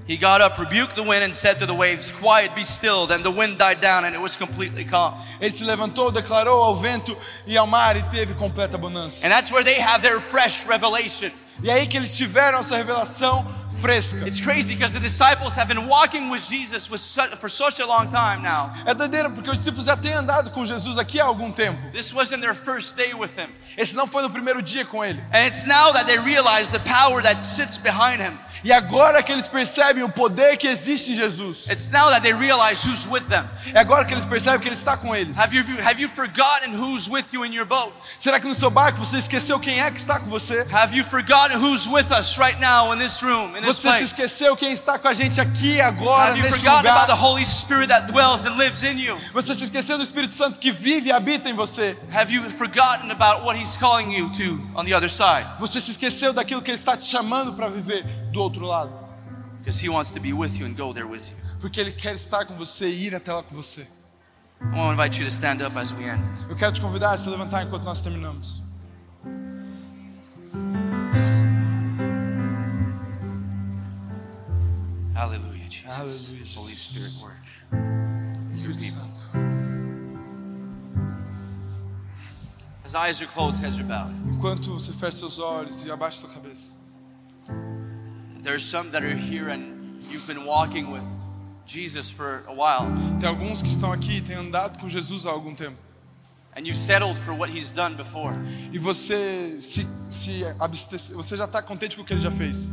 He got up, rebuked the wind, and said to the waves, Quiet, be still. Then the wind died down, and it was completely calm. Ele se levantou, declarou ao vento e ao mar e teve completa bonança. And that's where they have their fresh revelation. E é aí que eles tiveram essa revelação fresca. It's crazy because the disciples have been walking with Jesus for such a long time now. É doideira porque os discípulos já têm andado com Jesus aqui há algum tempo. This wasn't their first day with him. Esse não foi no primeiro dia com ele. And it's now that they realize the power that sits behind him. E agora que eles percebem o poder que existe em Jesus. It's now that they realize who's with them. É agora que eles percebem que ele está com eles. Have you, have you forgotten who's with you in your boat? Será que no seu barco você esqueceu quem é que está com você? Have you forgotten who's with us right now in this room, in this Você se place? esqueceu quem está com a gente aqui agora Have you neste forgotten about the lugar? Holy Spirit that dwells and lives in you? Você se esqueceu do Espírito Santo que vive e habita em você? Have you forgotten about what He's calling you to on the other side? Você se esqueceu daquilo que ele está te chamando para viver do outro lado? Because He wants to be with you and go there with you. Porque ele quer estar com você e ir até lá com você. I want to invite you to stand up as we end. Eu quero te convidar a se levantar enquanto nós terminamos. Hallelujah, Jesus. Hallelujah, Jesus. Holy Spirit work. Espírito. Santo. As eyes are closed, heads are bowed. Enquanto você fecha seus olhos e abaixa sua cabeça. There's some that are here and you've been walking with Jesus for a while, Tem alguns que estão aqui e têm andado com Jesus há algum tempo. and you've settled for what He's done before. E você se, se abstece, você já está contente com o que ele já fez.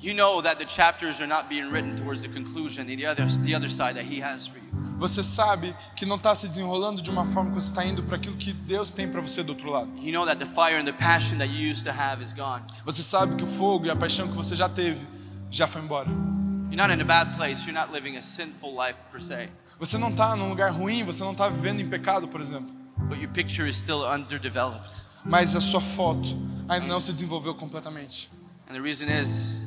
You know that the chapters are not being written towards the conclusion, the other, the other side that He has for you. Você sabe que não está se desenrolando de uma forma que você está indo para aquilo que Deus tem para você do outro lado. You know. Você sabe que o fogo e a paixão que você já teve já foi embora. Você não está num lugar ruim, você não está vivendo em pecado, por exemplo. but your picture is still underdeveloped. Mas a sua foto ainda não se desenvolveu completamente. And the reason is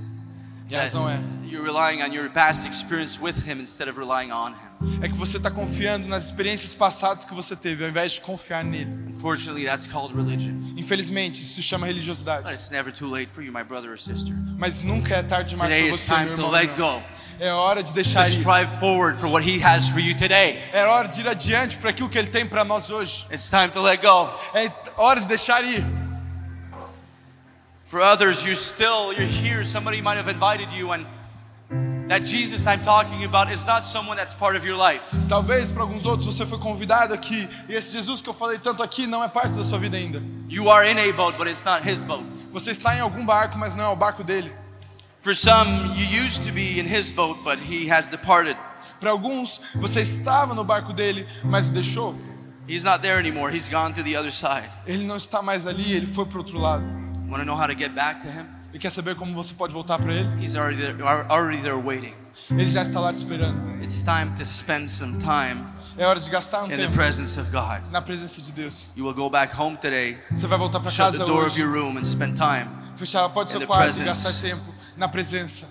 E a that razão é, you're relying on your past experience with Him instead of relying on Him. é que você está confiando nas experiências passadas que você teve, ao invés de confiar nele. Unfortunately, that's called religion. Infelizmente, isso se chama But religiosidade. it's never too late for you, my brother or sister. Mas nunca é tarde demais para você, meu time to irmão. let go. irmão. É hora de deixar ir. strive forward for what He has for you today. É hora de ir adiante para aquilo que ele tem para nós hoje. It's time to let go. É hora de deixar ir. For others, you're still, you're here. Somebody might have invited you, and that Jesus I'm talking about is not someone that's part of your life. Talvez para alguns outros você foi convidado aqui e esse Jesus que eu falei tanto aqui não é parte da sua vida ainda. You are in a boat, but it's not His boat. Você está em algum barco, mas não é o barco dele. For some, you used to be in His boat, but He has departed. Para alguns, você estava no barco dele, mas o deixou. He's not there anymore. He's gone to the other side. Ele não está mais ali, ele foi para outro lado. Want to know how to get back to Him? E quer saber como você pode voltar para ele? He's already there, already there waiting. Ele já está lá te esperando. It's time to spend some time É hora de gastar um in the tempo presence of God. na presença de Deus. You will go back home today, Você vai voltar para shut casa the door of hoje, your room, and spend time fechar a porta do seu the quarto e gastar tempo na presença.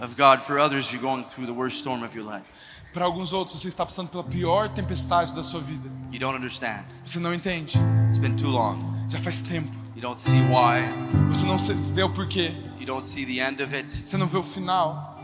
of God. For others, you're going through the worst storm of your life. Para alguns outros, você está passando pela pior tempestade da sua vida. You don't understand. Você não entende. It's been too long. Já faz tempo. You don't see why. Você não vê o porquê. You don't see the end of it. Você não vê o final.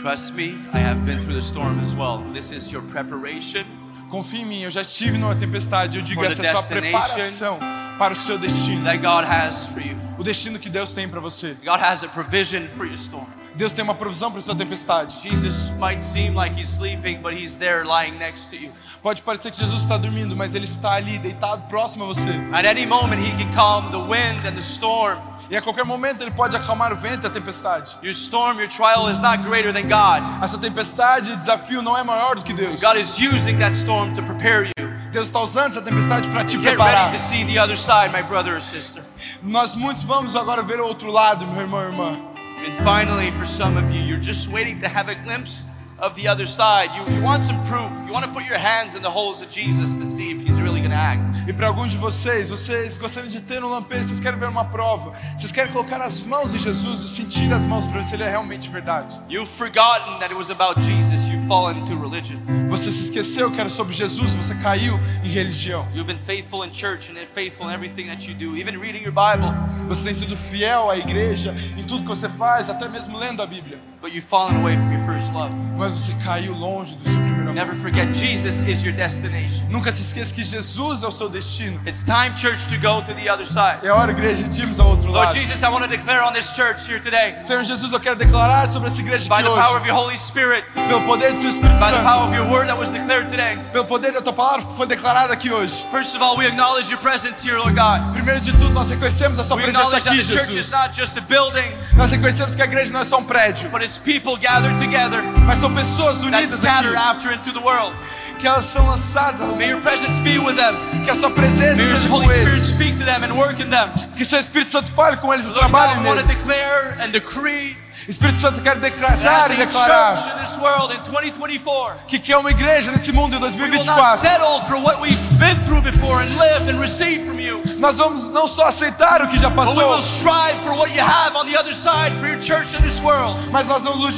Trust me, I have been through the storm as well. This is your preparation Confie em mim, eu já estive numa tempestade. Eu digo, essa é a sua preparação para o seu destino. that God has for you. O destino que Deus tem para você. God has a provision for your storm. Deus tem uma provisão para sua tempestade. Jesus might seem like he's sleeping, but he's there lying next to you. Pode parecer que Jesus está dormindo, mas Ele está ali, deitado, próximo a você. At any moment, he can calm the wind and the storm. E a qualquer momento Ele pode acalmar o vento e a tempestade. Your storm, your trial is not greater than God. A sua tempestade e desafio não é maior do que Deus. God is using that storm to prepare you. Deus está usando essa tempestade para te Get preparar. ready to see the other side, my brother or sister. Nós muitos vamos agora ver o outro lado, meu irmão e irmã. And finally, for some of you, you're just waiting to have a glimpse of the other side. You, you want some proof. You want to put your hands in the holes of Jesus to see if he's really going to act. E para alguns de vocês, vocês gostariam de ter um lampejo, vocês querem ver uma prova, vocês querem colocar as mãos em Jesus e sentir as mãos para ver se ele é realmente verdade. You've forgotten that it was about Jesus. You've fallen into religion. Você se esqueceu que era sobre Jesus, você caiu em religião. You've been faithful in church and faithful in everything that you do, even reading your Bible, Você tem sido fiel à igreja em tudo que você faz, até mesmo lendo a Bíblia. but you've fallen away from your first love. Mas você caiu longe do seu Never forget, Jesus is your destination. Nunca se esqueça que Jesus é o seu destino. It's time, church, to go to the other side. É hora, igreja, de irmos ao outro Lord lado. Jesus, I want to declare on this church here today, Senhor Jesus, eu quero declarar sobre essa igreja by aqui the power of hoje, your Holy Spirit, pelo poder do seu Espírito by the power Santo, of your word that was declared today. pelo poder da tua palavra que foi declarada aqui hoje. First of all, we acknowledge your presence here, Lord God. Primeiro de tudo, nós reconhecemos a sua We presença aqui, the church is Jesus. not just a building, Nós reconhecemos que a igreja não é só um prédio, but it's people gathered together mas são pessoas unidas aqui, after into the world. que elas são lançadas, May your presence be with them. que a sua presença May your esteja Holy com Spirit eles, speak to them and work in them. que seu Espírito Santo fale com eles e Lord trabalhe want to declare and decree Espírito Santo quer declarar e declarar church in this world in 2024, que que é uma igreja nesse mundo em we will not 2024. For and lived and received from you. Nós vamos não só aceitar o que já But we will passou, strive for what you have on the other side for your church in this world, mas nós vamos nos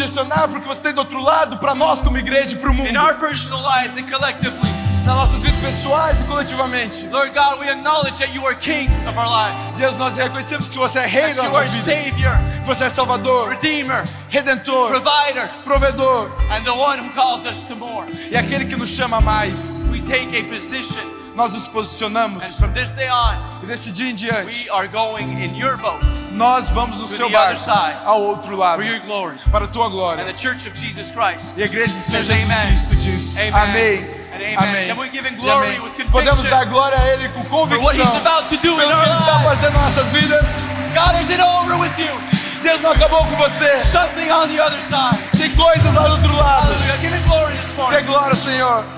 porque você tem do outro lado para nós como igreja e para o mundo, in our personal lives and collectively. nas nossas vidas pessoais e coletivamente. Lord God, we acknowledge that you are King of our lives, Deus, nós reconhecemos que você é rei das nossas vidas, Savior, você é Salvador, Redeemer, Redentor, Provider, Provedor and the one who calls us to more. e aquele que nos chama mais. We take a position, Nós nos posicionamos on, e desse dia em diante nós vamos no seu barco side. ao outro lado glory. para a tua glória. Christ. E a igreja do Senhor Jesus amen. Cristo diz amém. Amém. Amém. with conviction Podemos dar glória a Ele com for what he's convicção about to do in pelo que Ele está fazendo em nossas vidas. God isn't over with you. Deus não acabou com você. Something on the other side. Tem coisas lá do outro lado. Dê glória, Senhor.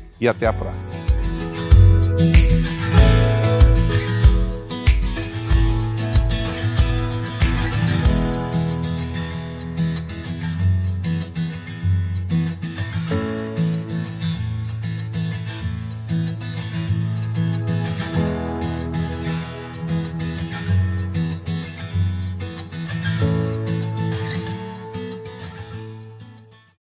e até a próxima.